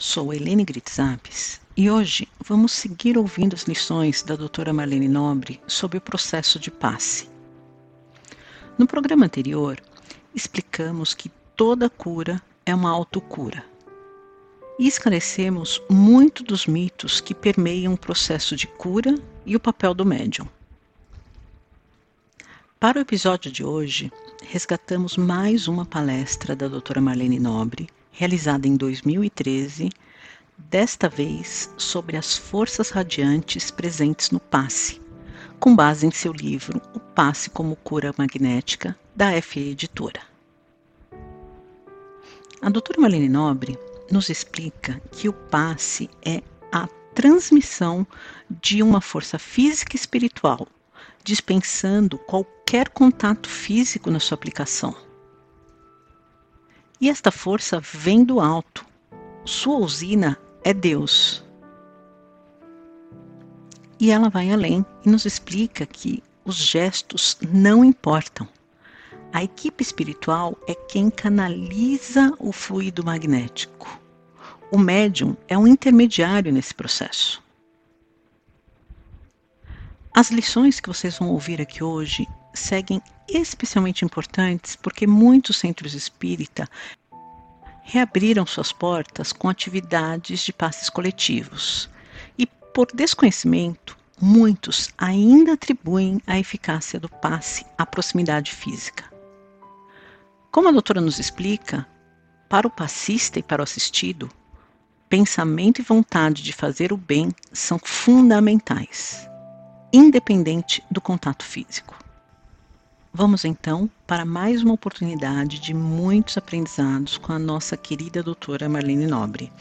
Sou Helene Gritzapes e hoje vamos seguir ouvindo as lições da doutora Marlene Nobre sobre o processo de passe. No programa anterior, explicamos que toda cura é uma autocura e esclarecemos muito dos mitos que permeiam o processo de cura e o papel do médium. Para o episódio de hoje, resgatamos mais uma palestra da doutora Marlene Nobre, realizada em 2013, desta vez sobre as forças radiantes presentes no passe, com base em seu livro O Passe como Cura Magnética, da FE Editora. A doutora Marlene Nobre nos explica que o passe é a transmissão de uma força física e espiritual dispensando qualquer contato físico na sua aplicação. E esta força vem do alto. Sua usina é Deus. E ela vai além e nos explica que os gestos não importam. A equipe espiritual é quem canaliza o fluido magnético. O médium é um intermediário nesse processo. As lições que vocês vão ouvir aqui hoje seguem especialmente importantes porque muitos centros espírita reabriram suas portas com atividades de passes coletivos. E por desconhecimento, muitos ainda atribuem a eficácia do passe à proximidade física. Como a doutora nos explica, para o passista e para o assistido, pensamento e vontade de fazer o bem são fundamentais independente do contato físico. Vamos então para mais uma oportunidade de muitos aprendizados com a nossa querida doutora Marlene Nobre.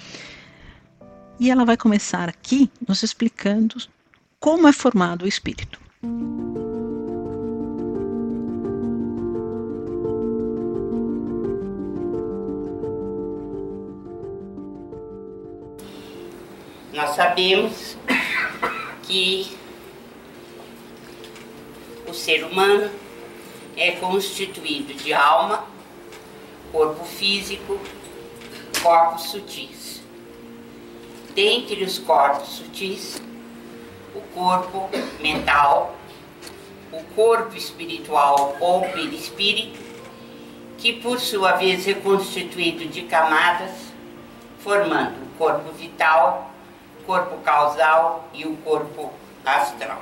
E ela vai começar aqui nos explicando como é formado o espírito. Nós sabemos que o ser humano é constituído de alma, corpo físico, corpos sutis. Dentre os corpos sutis, o corpo mental, o corpo espiritual ou perispírito, que por sua vez é constituído de camadas, formando o corpo vital, corpo causal e o corpo astral.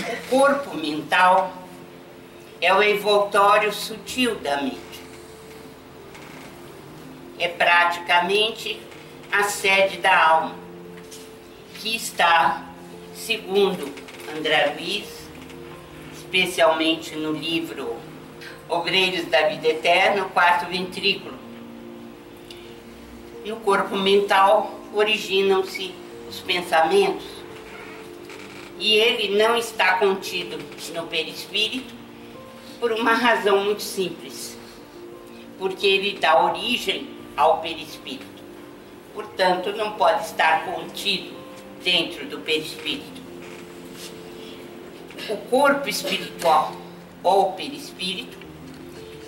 O corpo mental é o envoltório sutil da mente. É praticamente a sede da alma, que está, segundo André Luiz, especialmente no livro Obreiros da Vida Eterna, quarto ventrículo. No corpo mental originam-se os pensamentos, e ele não está contido no perispírito por uma razão muito simples, porque ele dá origem ao perispírito. Portanto, não pode estar contido dentro do perispírito. O corpo espiritual ou perispírito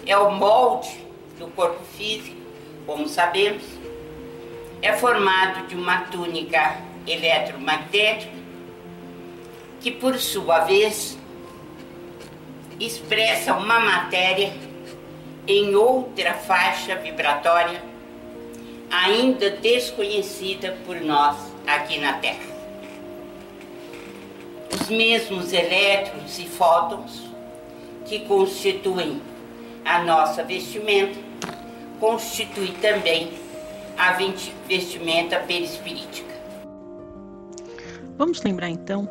é o molde do corpo físico, como sabemos, é formado de uma túnica eletromagnética que por sua vez expressa uma matéria em outra faixa vibratória ainda desconhecida por nós aqui na Terra. Os mesmos elétrons e fótons que constituem a nossa vestimenta constituem também a vestimenta perispirítica. Vamos lembrar então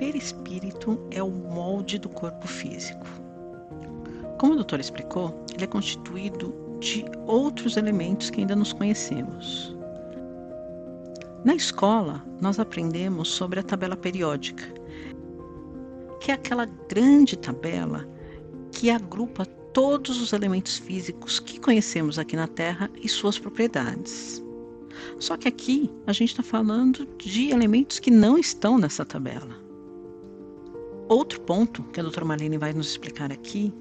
perispírito é o molde do corpo físico. Como o doutor explicou, ele é constituído de outros elementos que ainda nos conhecemos. Na escola, nós aprendemos sobre a tabela periódica, que é aquela grande tabela que agrupa todos os elementos físicos que conhecemos aqui na Terra e suas propriedades. Só que aqui a gente está falando de elementos que não estão nessa tabela. Outro ponto que a doutora Marlene vai nos explicar aqui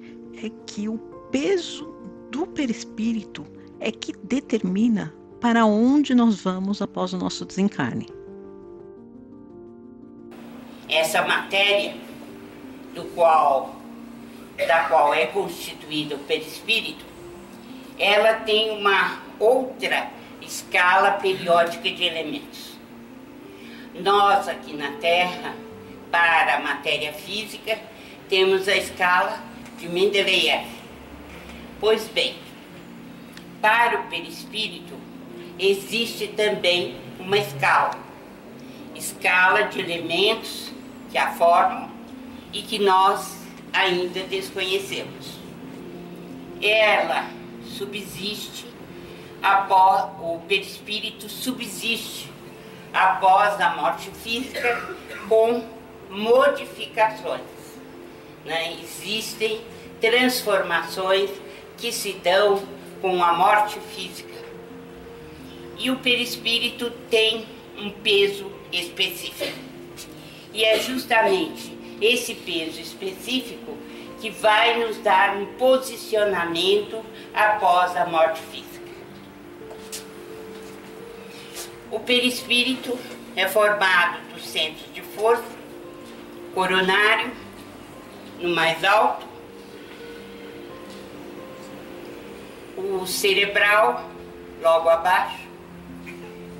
é que o peso do perispírito é que determina para onde nós vamos após o nosso desencarne. Essa matéria do qual da qual é constituído o perispírito, ela tem uma outra escala periódica de elementos. Nós aqui na Terra, para a matéria física, temos a escala de Mendeleev. Pois bem, para o perispírito existe também uma escala, escala de elementos que a formam e que nós ainda desconhecemos. Ela subsiste após o perispírito subsiste após a morte física com modificações. Né? Existem transformações que se dão com a morte física. E o perispírito tem um peso específico. E é justamente esse peso específico que vai nos dar um posicionamento após a morte física. O perispírito é formado dos centros de força, coronário, no mais alto, o cerebral, logo abaixo,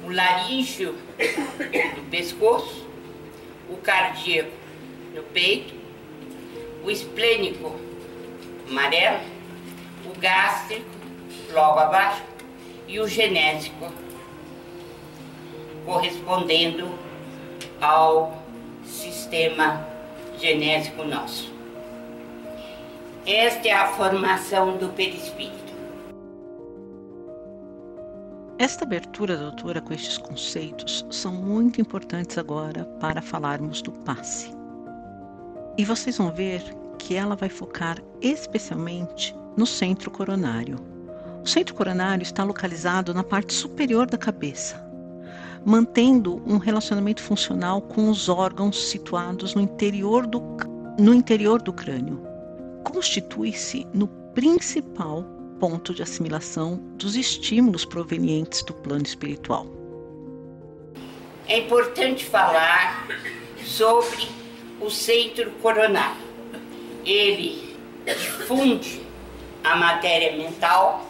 o laríngeo do pescoço, o cardíaco no peito, o esplênico amarelo, o gástrico logo abaixo e o genésico correspondendo ao sistema genésico nosso. Esta é a formação do perispírito. Esta abertura, doutora, com estes conceitos são muito importantes agora para falarmos do passe. E vocês vão ver que ela vai focar especialmente no centro coronário. O centro coronário está localizado na parte superior da cabeça, mantendo um relacionamento funcional com os órgãos situados no interior do, no interior do crânio. Constitui-se no principal ponto de assimilação dos estímulos provenientes do plano espiritual. É importante falar sobre o centro coronário. Ele difunde a matéria mental,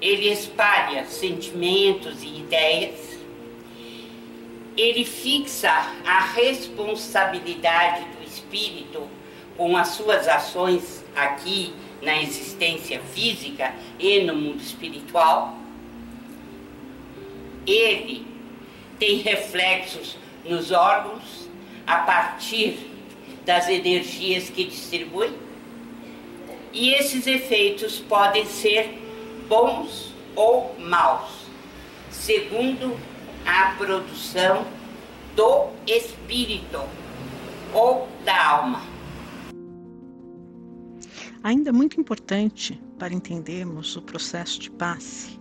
ele espalha sentimentos e ideias, ele fixa a responsabilidade do espírito com as suas ações aqui na existência física e no mundo espiritual. Ele tem reflexos nos órgãos, a partir das energias que distribui. E esses efeitos podem ser bons ou maus, segundo a produção do espírito ou da alma. Ainda muito importante para entendermos o processo de passe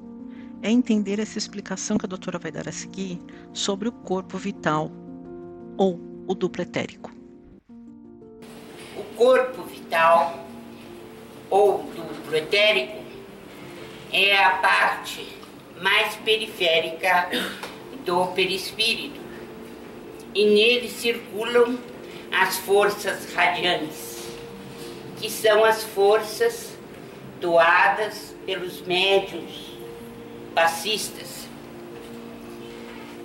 é entender essa explicação que a doutora vai dar a seguir sobre o corpo vital ou o duplo etérico. O corpo vital ou duplo etérico é a parte mais periférica do perispírito e nele circulam as forças radiantes, que são as forças doadas pelos médios passistas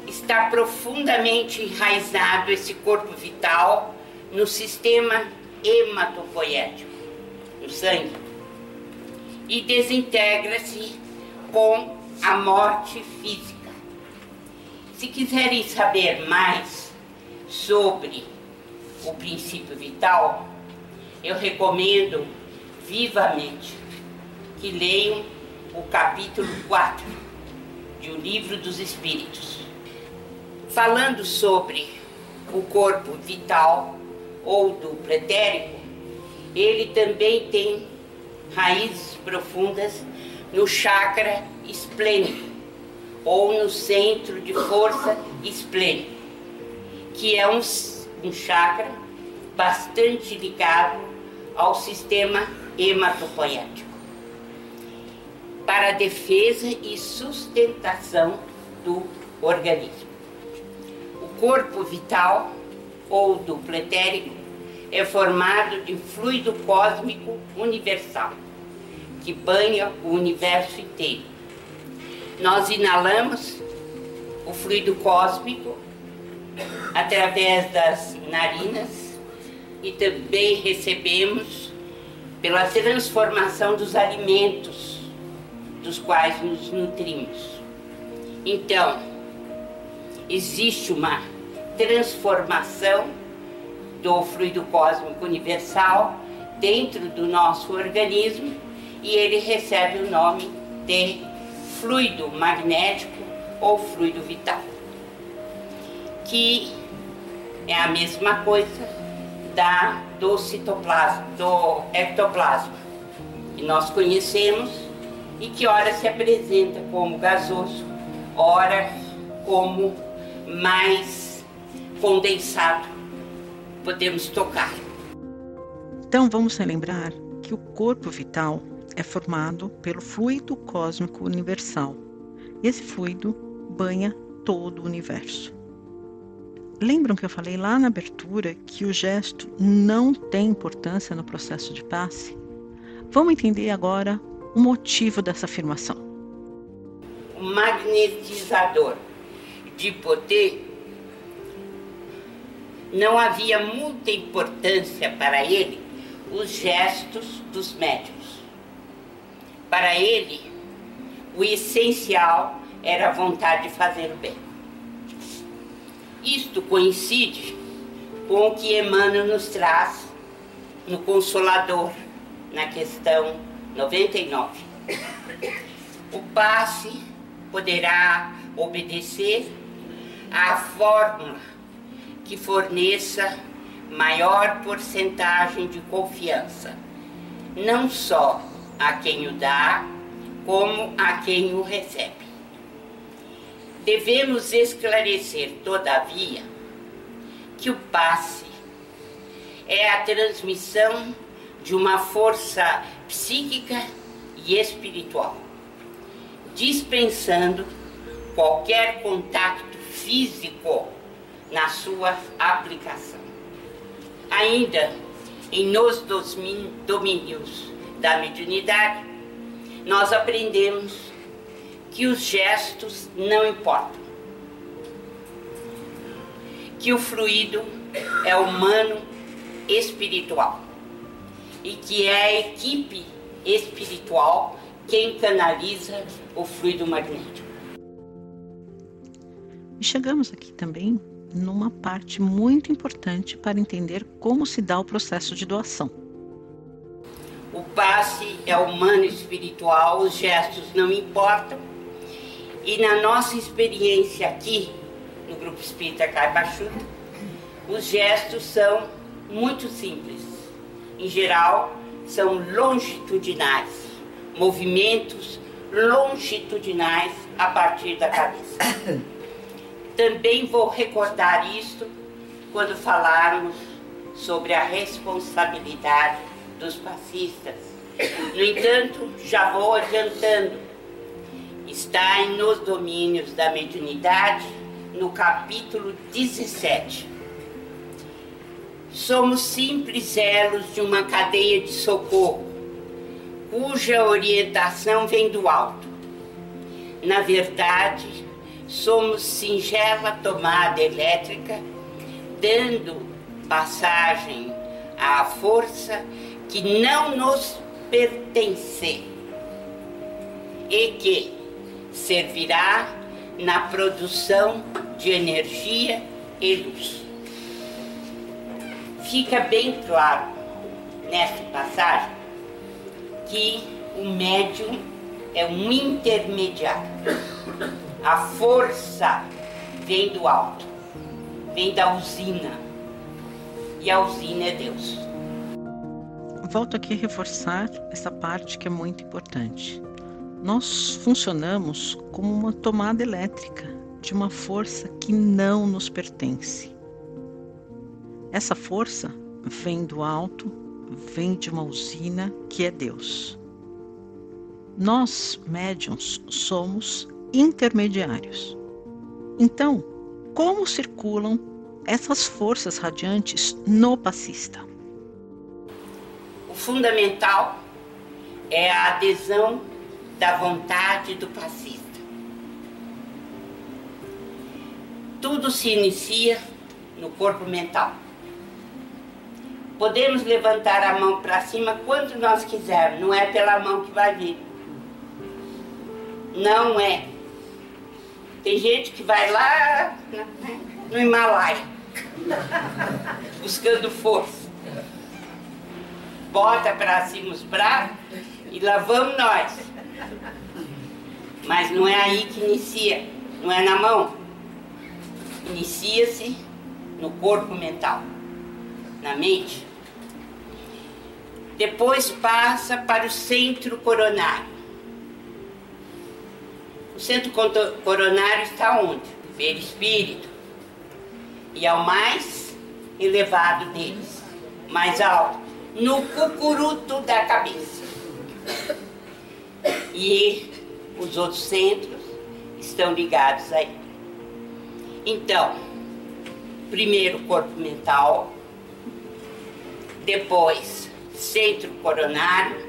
está profundamente enraizado esse corpo vital no sistema hematopoético, no sangue, e desintegra-se com a morte física. Se quiserem saber mais sobre o princípio vital, eu recomendo vivamente que leiam o capítulo 4 de O Livro dos Espíritos. Falando sobre o corpo vital ou do pretérico, ele também tem raízes profundas no chakra esplênico ou no centro de força esplênico, que é um, um chakra bastante ligado ao sistema hematopoético para defesa e sustentação do organismo. O corpo vital ou do pretérico é formado de fluido cósmico universal que banha o universo inteiro. Nós inalamos o fluido cósmico através das narinas e também recebemos pela transformação dos alimentos dos quais nos nutrimos. Então, existe uma transformação do fluido cósmico universal dentro do nosso organismo e ele recebe o nome de fluido magnético ou fluido vital, que é a mesma coisa da, do citoplasma, do ectoplasma, que nós conhecemos e que ora se apresenta como gasoso, ora como mais condensado, podemos tocar. Então vamos relembrar que o corpo vital é formado pelo fluido cósmico universal. Esse fluido banha todo o universo. Lembram que eu falei lá na abertura que o gesto não tem importância no processo de passe? Vamos entender agora o motivo dessa afirmação. O magnetizador de poder não havia muita importância para ele os gestos dos médicos. Para ele, o essencial era a vontade de fazer o bem. Isto coincide com o que Emmanuel nos traz no Consolador, na questão 99. O passe poderá obedecer à fórmula que forneça maior porcentagem de confiança, não só a quem o dá, como a quem o recebe. Devemos esclarecer, todavia, que o passe é a transmissão de uma força psíquica e espiritual, dispensando qualquer contato físico na sua aplicação. Ainda em nos domínios da mediunidade, nós aprendemos que os gestos não importam, que o fluido é humano espiritual e que é a equipe espiritual quem canaliza o fluido magnético. E chegamos aqui também numa parte muito importante para entender como se dá o processo de doação. O passe é humano e espiritual, os gestos não importam. E na nossa experiência aqui, no Grupo Espírita Caibachuta, os gestos são muito simples. Em geral, são longitudinais, movimentos longitudinais a partir da cabeça. Também vou recordar isto quando falarmos sobre a responsabilidade dos passistas. No entanto, já vou adiantando, está em Nos Domínios da Mediunidade, no capítulo 17. Somos simples elos de uma cadeia de socorro, cuja orientação vem do alto. Na verdade, somos singela tomada elétrica, dando passagem à força que não nos pertence e que servirá na produção de energia e luz. Fica bem claro nesta passagem que o médium é um intermediário. A força vem do alto, vem da usina. E a usina é Deus. Volto aqui a reforçar essa parte que é muito importante. Nós funcionamos como uma tomada elétrica de uma força que não nos pertence. Essa força vem do alto, vem de uma usina que é Deus. Nós, médiums, somos intermediários. Então, como circulam essas forças radiantes no passista? Fundamental é a adesão da vontade do passista. Tudo se inicia no corpo mental. Podemos levantar a mão para cima quanto nós quisermos, não é pela mão que vai vir. Não é. Tem gente que vai lá no Himalaia, buscando força. Bota para cima os braços e lá vamos nós. Mas não é aí que inicia, não é na mão. Inicia-se no corpo mental, na mente. Depois passa para o centro coronário. O centro coronário está onde? Perispírito. E é o mais elevado deles, mais alto, no cucuruto da cabeça. E os outros centros estão ligados aí. Então, primeiro corpo mental, depois centro coronário,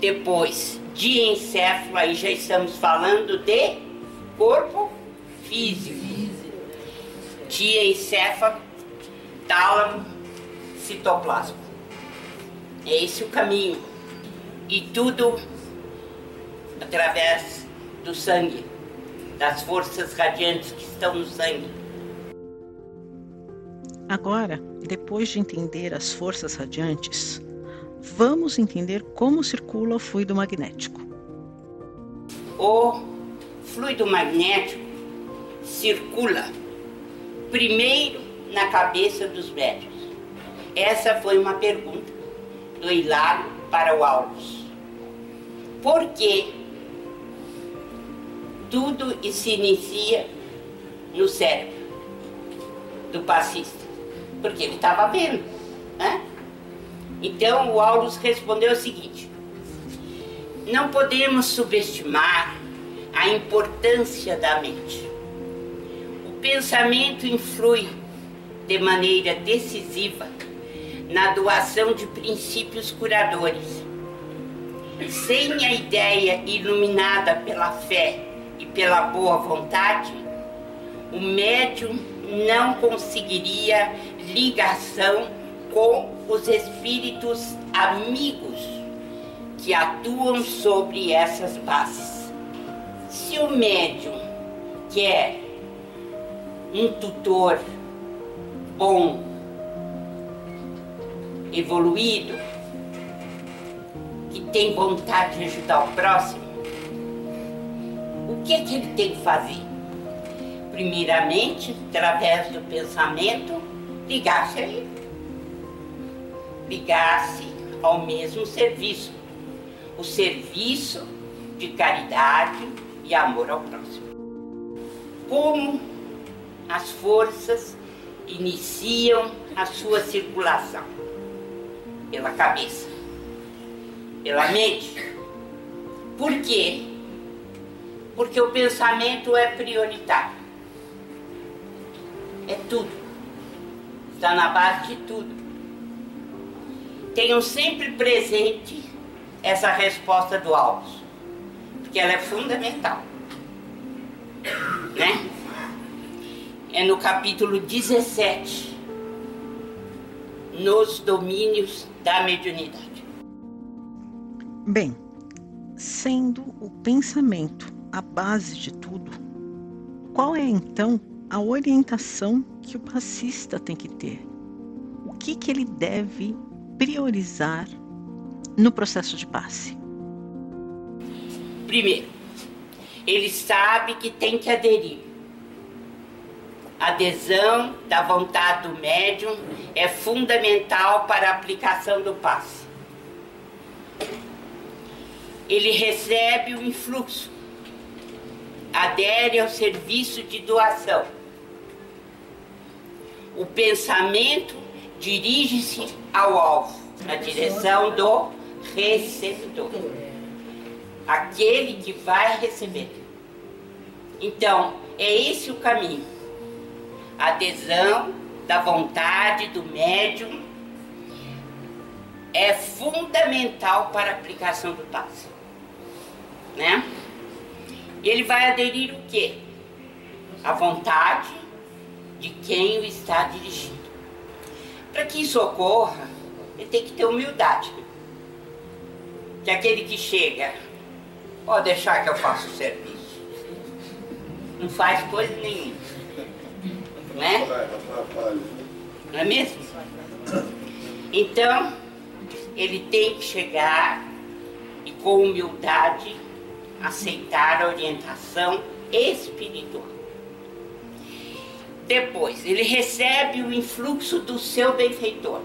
depois diencéfalo, aí já estamos falando de corpo físico. Diencéfalo, tálamo, citoplasma. É esse o caminho. E tudo através do sangue, das forças radiantes que estão no sangue. Agora, depois de entender as forças radiantes, vamos entender como circula o fluido magnético. O fluido magnético circula primeiro na cabeça dos médios. Essa foi uma pergunta do Hilário para o Aulus. Por que tudo se inicia no cérebro do passista? Porque ele estava vendo. Né? Então o Aulus respondeu o seguinte: não podemos subestimar a importância da mente. O pensamento influi de maneira decisiva na doação de princípios curadores. Sem a ideia iluminada pela fé e pela boa vontade, o médium não conseguiria ligação com os espíritos amigos que atuam sobre essas bases. Se o médium quer um tutor bom, evoluído, que tem vontade de ajudar o próximo, o que, é que ele tem que fazer? Primeiramente, através do pensamento, ligar-se a ele. Ligar-se ao mesmo serviço. O serviço de caridade e amor ao próximo. Como as forças iniciam a sua circulação? Pela cabeça, pela mente. Por quê? Porque o pensamento é prioritário. É tudo. Está na base de tudo. Tenham sempre presente essa resposta do Alves, porque ela é fundamental. Né? É no capítulo 17, nos domínios da mediunidade. Bem, sendo o pensamento a base de tudo, qual é então a orientação que o passista tem que ter? O que, que ele deve priorizar no processo de passe? Primeiro, ele sabe que tem que aderir. Adesão da vontade do médium é fundamental para a aplicação do passe. Ele recebe o influxo, adere ao serviço de doação. O pensamento dirige-se ao alvo, na direção do receptor aquele que vai receber. Então, é esse o caminho. Adesão da vontade do médium é fundamental para a aplicação do passe. Né? Ele vai aderir o quê? A vontade de quem o está dirigindo. Para que isso ocorra, ele tem que ter humildade. Que aquele que chega Pode deixar que eu faça o serviço. Não faz coisa nenhuma. Não é? Não é mesmo? Então, ele tem que chegar e com humildade aceitar a orientação espiritual. Depois, ele recebe o influxo do seu benfeitor.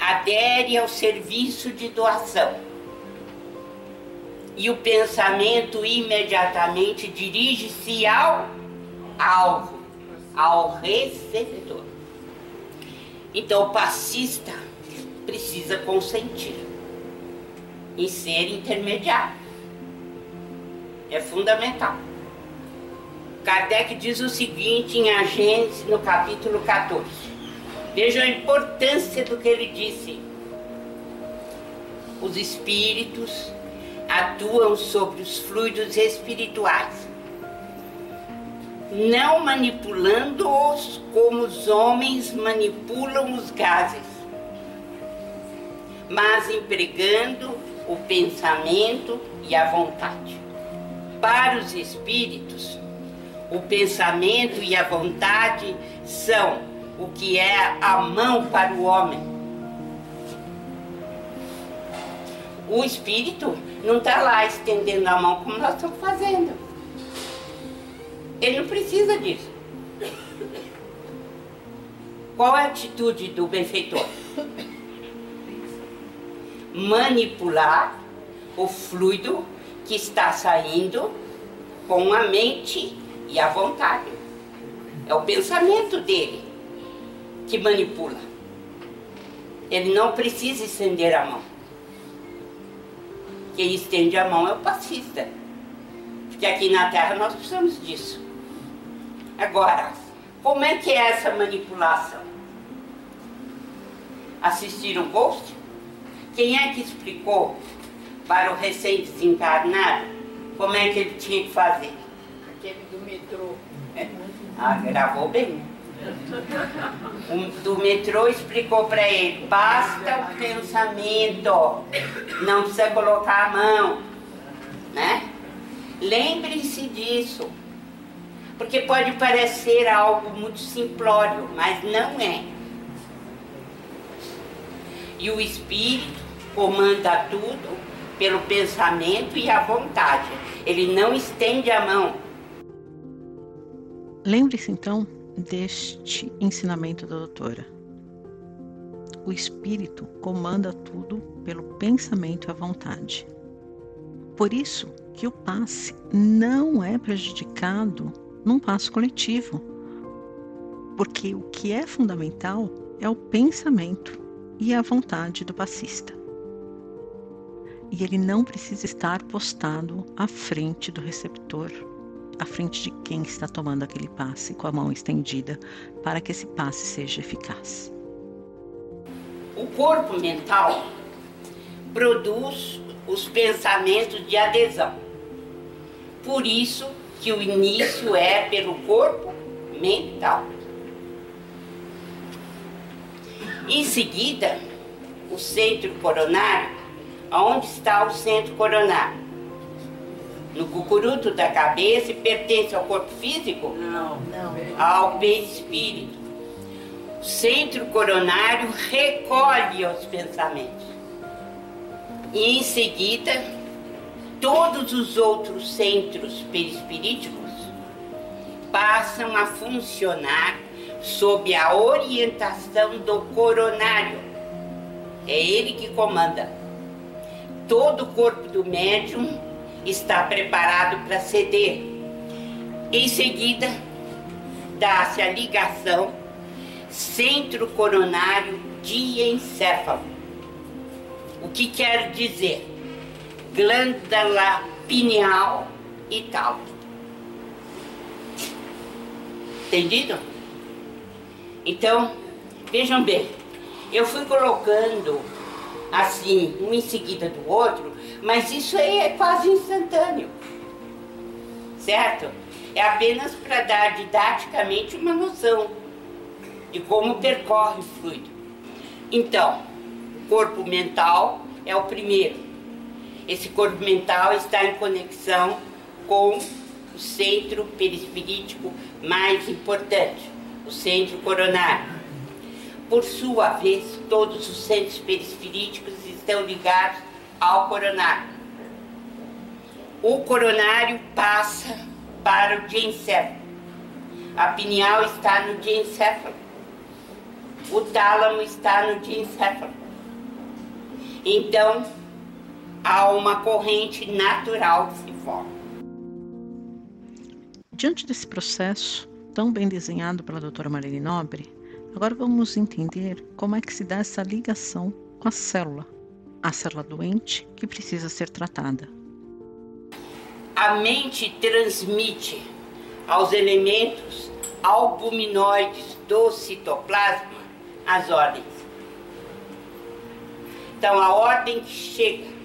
Adere ao serviço de doação e o pensamento imediatamente dirige-se ao alvo, ao receptor. Então o passista precisa consentir em ser intermediário. É fundamental. Kardec diz o seguinte em A Gênesis, no capítulo 14. Veja a importância do que ele disse. Os espíritos atuam sobre os fluidos espirituais, não manipulando-os como os homens manipulam os gases, mas empregando o pensamento e a vontade. Para os espíritos, o pensamento e a vontade são o que é a mão para o homem. O espírito não está lá estendendo a mão como nós estamos fazendo. Ele não precisa disso. Qual é a atitude do benfeitor? Manipular o fluido que está saindo com a mente e a vontade. É o pensamento dele que manipula. Ele não precisa estender a mão. Quem estende a mão é o passista. Porque aqui na Terra nós precisamos disso. Agora, como é que é essa manipulação? Assistiram Ghost? Quem é que explicou para o recém-desencarnado como é que ele tinha que fazer? Aquele do metrô. Ah, gravou bem. Um, do metrô explicou para ele: basta o pensamento, não precisa colocar a mão, né? Lembre-se disso, porque pode parecer algo muito simplório, mas não é. E o espírito comanda tudo pelo pensamento e a vontade. Ele não estende a mão. Lembre-se então deste ensinamento da doutora. O espírito comanda tudo pelo pensamento e a vontade. Por isso que o passe não é prejudicado num passo coletivo. Porque o que é fundamental é o pensamento e a vontade do passista. E ele não precisa estar postado à frente do receptor à frente de quem está tomando aquele passe com a mão estendida para que esse passe seja eficaz. O corpo mental produz os pensamentos de adesão. Por isso que o início é pelo corpo mental. Em seguida, o centro coronário, onde está o centro coronário? no cucuruto da cabeça e pertence ao corpo físico? Não, não. Ao perispírito. O centro coronário recolhe os pensamentos. E em seguida todos os outros centros perispiríticos passam a funcionar sob a orientação do coronário. É ele que comanda. Todo o corpo do médium está preparado para ceder. Em seguida, dá-se a ligação centro coronário diencéfalo. O que quer dizer? Glândula pineal e tal. Entendido? Então, vejam bem, eu fui colocando assim, um em seguida do outro, mas isso aí é quase instantâneo. Certo? É apenas para dar didaticamente uma noção de como percorre o fluido. Então, corpo mental é o primeiro. Esse corpo mental está em conexão com o centro perispirítico mais importante, o centro coronário. Por sua vez, todos os centros perispiríticos estão ligados ao coronário. O coronário passa para o diencéfalo. A pineal está no diencéfalo. O tálamo está no diencéfalo. Então, há uma corrente natural que se forma. Diante desse processo tão bem desenhado pela doutora Marlene Nobre, agora vamos entender como é que se dá essa ligação com a célula, a célula doente que precisa ser tratada. A mente transmite aos elementos albuminoides do citoplasma as ordens. Então, a ordem que chega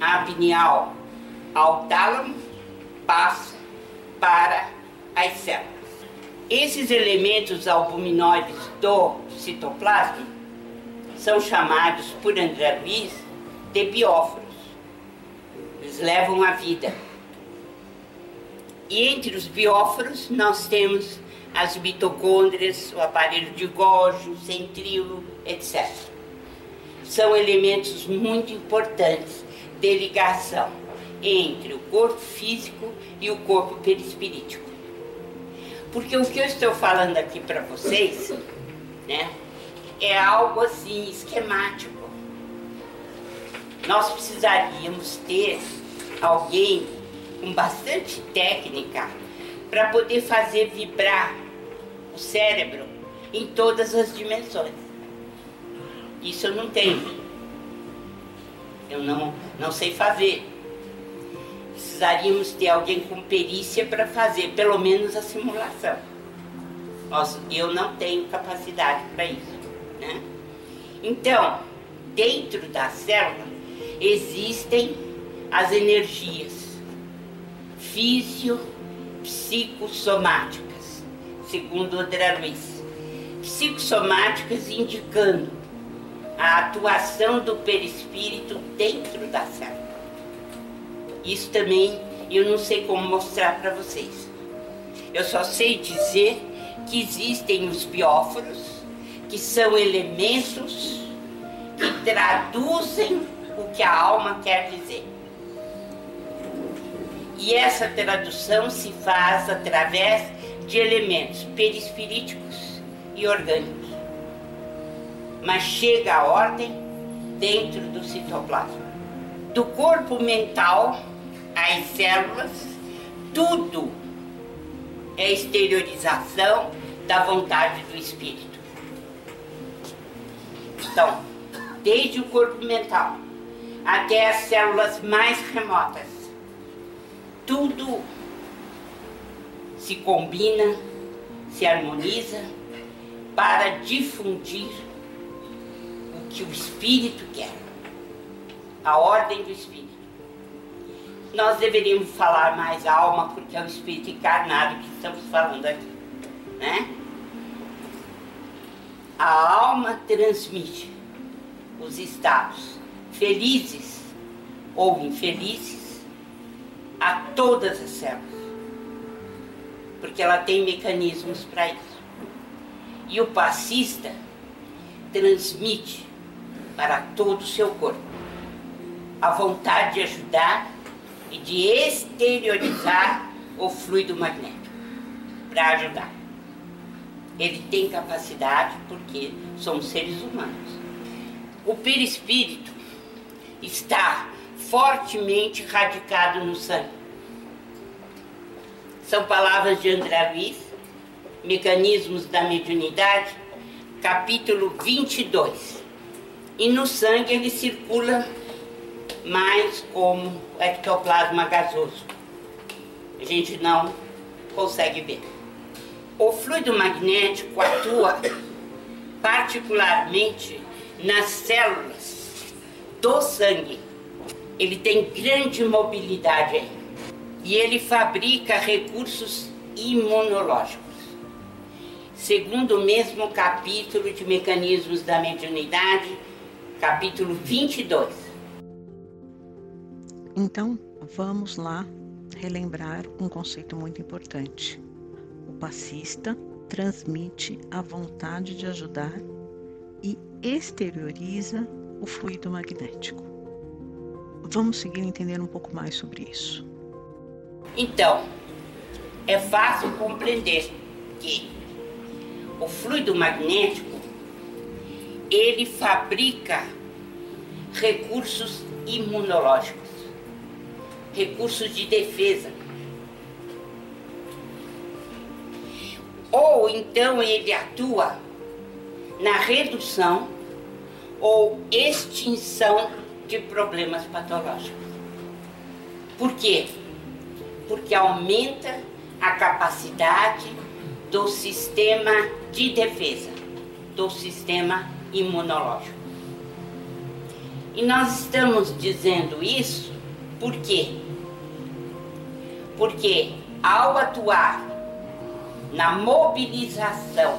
à pineal, ao tálamo, passa para as células. Esses elementos albuminoides do citoplasma são chamados por André Luiz de bióforos. Eles levam a vida. E entre os bióforos nós temos as mitocôndrias, o aparelho de Golgi, o centríolo, etc. São elementos muito importantes de ligação entre o corpo físico e o corpo perispirítico. Porque o que eu estou falando aqui para vocês, né, é algo assim esquemático. Nós precisaríamos ter alguém com bastante técnica para poder fazer vibrar o cérebro em todas as dimensões. Isso eu não tenho. Eu não, não sei fazer. Precisaríamos ter alguém com perícia para fazer pelo menos a simulação. Eu não tenho capacidade para isso. Né? Então, dentro da célula existem as energias físio, psicossomáticas segundo André Luiz. Psicossomáticas indicando a atuação do perispírito dentro da célula. Isso também eu não sei como mostrar para vocês. Eu só sei dizer que existem os bióforos, que são elementos que traduzem o que a alma quer dizer. E essa tradução se faz através de elementos perispiríticos e orgânicos. Mas chega a ordem dentro do citoplasma. Do corpo mental às células, tudo é exteriorização da vontade do espírito. Então, desde o corpo mental até as células mais remotas, tudo se combina, se harmoniza para difundir que o Espírito quer, a ordem do Espírito. Nós deveríamos falar mais alma, porque é o Espírito encarnado que estamos falando aqui, né? A alma transmite os estados felizes ou infelizes a todas as células porque ela tem mecanismos para isso. E o passista transmite para todo o seu corpo a vontade de ajudar e de exteriorizar o fluido magnético para ajudar. Ele tem capacidade porque somos seres humanos. O perispírito está fortemente radicado no sangue. São palavras de André Luiz, Mecanismos da Mediunidade, capítulo 22. E no sangue ele circula mais como ectoplasma gasoso. A gente não consegue ver. O fluido magnético atua particularmente nas células do sangue. Ele tem grande mobilidade aí. E ele fabrica recursos imunológicos. Segundo o mesmo capítulo de Mecanismos da Mediunidade, capítulo 22. Então, vamos lá relembrar um conceito muito importante. O passista transmite a vontade de ajudar e exterioriza o fluido magnético. Vamos seguir entendendo um pouco mais sobre isso. Então, é fácil compreender que o fluido magnético ele fabrica recursos imunológicos, recursos de defesa. Ou então ele atua na redução ou extinção de problemas patológicos. Por quê? Porque aumenta a capacidade do sistema de defesa, do sistema imunológico. E nós estamos dizendo isso por quê? Porque ao atuar na mobilização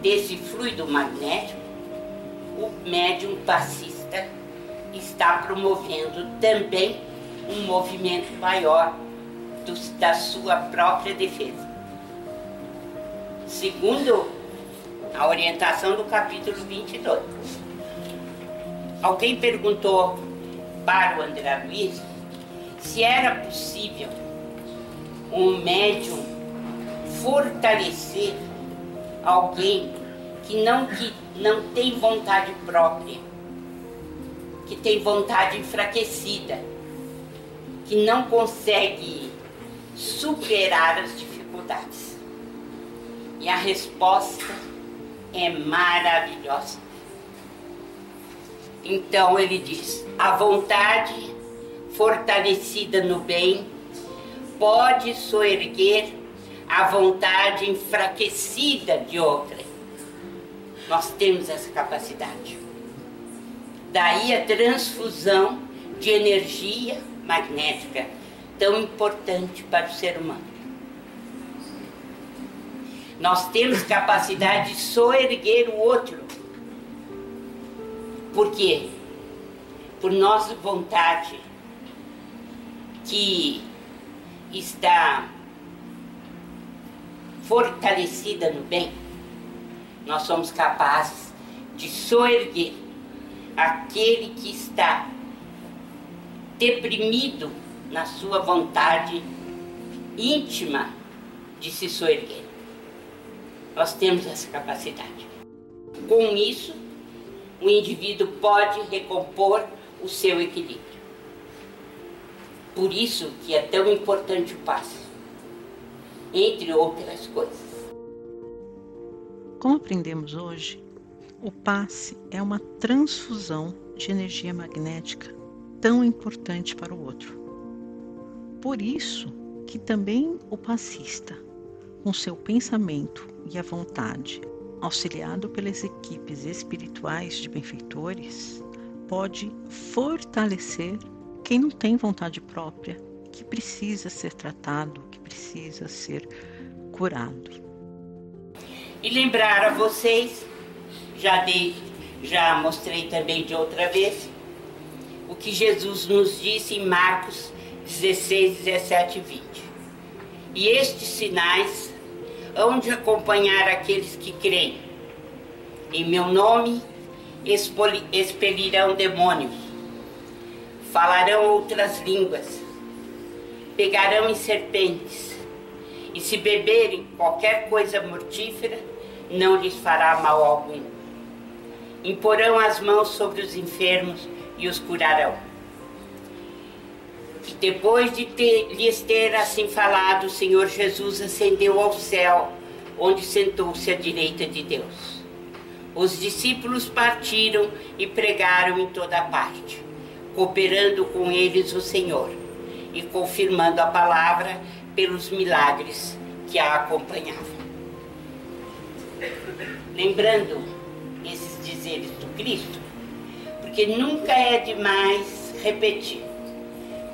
desse fluido magnético, o médium passista está promovendo também um movimento maior do, da sua própria defesa. Segundo a orientação do capítulo 22. Alguém perguntou para o André Luiz se era possível um médium fortalecer alguém que não, que não tem vontade própria, que tem vontade enfraquecida, que não consegue superar as dificuldades. E a resposta é maravilhosa. Então ele diz: a vontade fortalecida no bem pode soerguer a vontade enfraquecida de outra. Nós temos essa capacidade. Daí a transfusão de energia magnética, tão importante para o ser humano. Nós temos capacidade de soerguer o outro. Por quê? Por nossa vontade que está fortalecida no bem, nós somos capazes de soerguer aquele que está deprimido na sua vontade íntima de se soerguer. Nós temos essa capacidade. Com isso, o indivíduo pode recompor o seu equilíbrio. Por isso que é tão importante o passo entre outras coisas. Como aprendemos hoje, o passe é uma transfusão de energia magnética tão importante para o outro. Por isso que também o passista, com seu pensamento e a vontade, auxiliado pelas equipes espirituais de benfeitores, pode fortalecer quem não tem vontade própria, que precisa ser tratado, que precisa ser curado. E lembrar a vocês, já dei, já mostrei também de outra vez, o que Jesus nos disse em Marcos 16, 17 e 20. E estes sinais hão de acompanhar aqueles que creem. Em meu nome expelirão demônios, falarão outras línguas pegarão em serpentes, e se beberem qualquer coisa mortífera, não lhes fará mal algum. Imporão as mãos sobre os enfermos e os curarão. Depois de ter, lhes ter assim falado, o Senhor Jesus ascendeu ao céu, onde sentou-se à direita de Deus. Os discípulos partiram e pregaram em toda parte, cooperando com eles o Senhor e confirmando a palavra pelos milagres que a acompanhavam. Lembrando esses dizeres do Cristo, porque nunca é demais repetir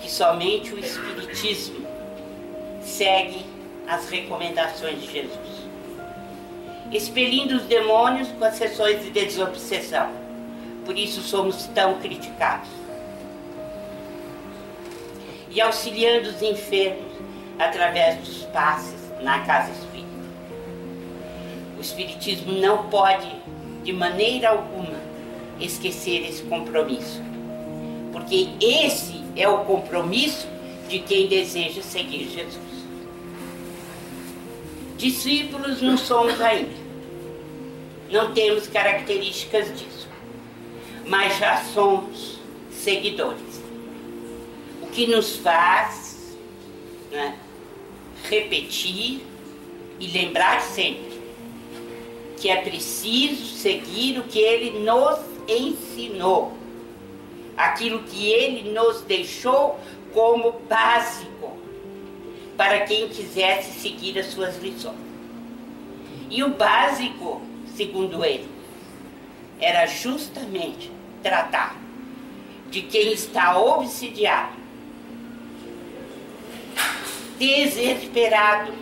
que somente o Espiritismo segue as recomendações de Jesus expelindo os demônios com as sessões de desobsessão. Por isso somos tão criticados. E auxiliando os enfermos através dos passes na casa espírita. O Espiritismo não pode, de maneira alguma, esquecer esse compromisso. Porque esse é o compromisso de quem deseja seguir Jesus. Discípulos não somos ainda. Não temos características disso. Mas já somos seguidores. O que nos faz né, repetir e lembrar sempre que é preciso seguir o que ele nos ensinou, aquilo que ele nos deixou como básico para quem quisesse seguir as suas lições. E o básico, segundo ele, era justamente tratar de quem está obsidiado, desesperado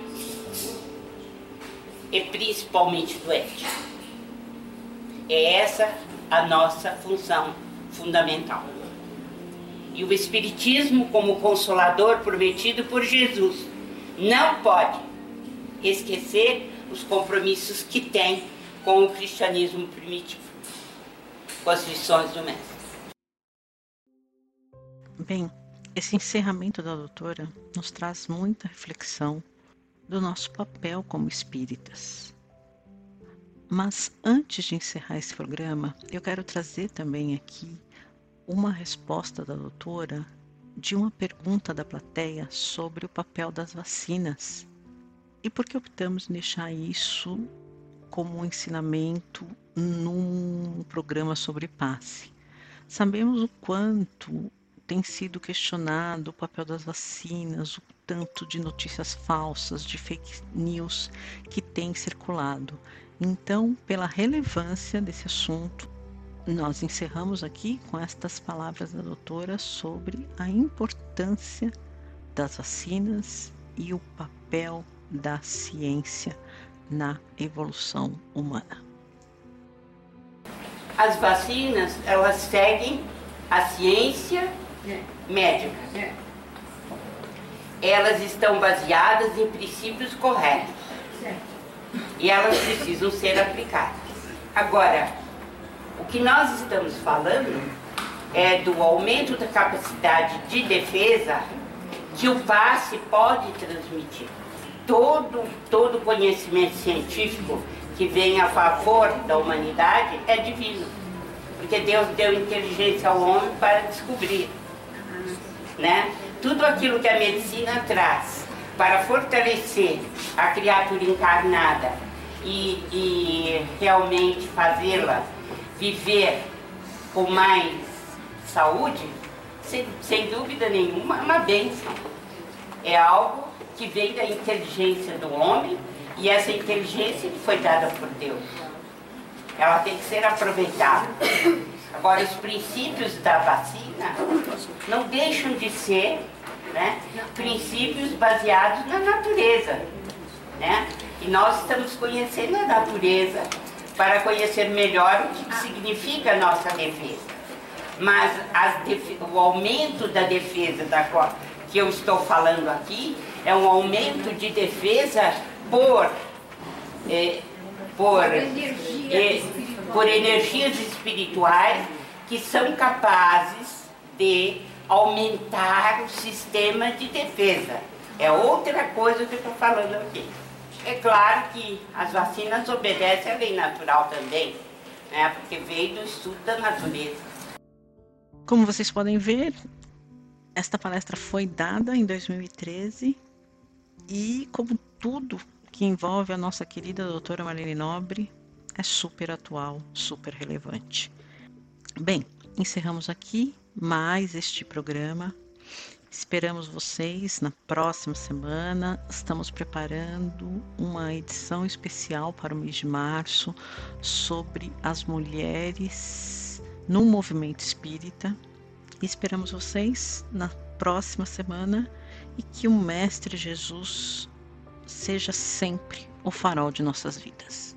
e principalmente doente. É essa a nossa função fundamental e o Espiritismo, como consolador prometido por Jesus, não pode esquecer os compromissos que tem com o cristianismo primitivo, com as lições do Mestre. Bem, esse encerramento da doutora nos traz muita reflexão do nosso papel como espíritas. Mas antes de encerrar esse programa, eu quero trazer também aqui uma resposta da doutora de uma pergunta da plateia sobre o papel das vacinas e por que optamos deixar isso como um ensinamento num programa sobre passe. Sabemos o quanto tem sido questionado o papel das vacinas, o tanto de notícias falsas, de fake news que tem circulado. Então, pela relevância desse assunto, nós encerramos aqui com estas palavras da doutora sobre a importância das vacinas e o papel da ciência na evolução humana. As vacinas, elas seguem a ciência médica. Elas estão baseadas em princípios corretos. E elas precisam ser aplicadas. Agora, que nós estamos falando é do aumento da capacidade de defesa que o passe pode transmitir. Todo, todo conhecimento científico que vem a favor da humanidade é divino. Porque Deus deu inteligência ao homem para descobrir. Né? Tudo aquilo que a medicina traz para fortalecer a criatura encarnada e, e realmente fazê-la viver com mais saúde, sem, sem dúvida nenhuma, é uma bênção. É algo que vem da inteligência do homem e essa inteligência foi dada por Deus. Ela tem que ser aproveitada. Agora, os princípios da vacina não deixam de ser né, princípios baseados na natureza. Né? E nós estamos conhecendo a natureza para conhecer melhor o que significa a nossa defesa. Mas o aumento da defesa da qual, que eu estou falando aqui é um aumento de defesa por, é, por, é, por energias espirituais que são capazes de aumentar o sistema de defesa. É outra coisa que eu estou falando aqui. É claro que as vacinas obedecem à lei natural também, né? porque veio do estudo da natureza. Como vocês podem ver, esta palestra foi dada em 2013 e, como tudo que envolve a nossa querida doutora Marlene Nobre, é super atual, super relevante. Bem, encerramos aqui mais este programa. Esperamos vocês na próxima semana. Estamos preparando uma edição especial para o mês de março sobre as mulheres no movimento espírita. Esperamos vocês na próxima semana e que o Mestre Jesus seja sempre o farol de nossas vidas.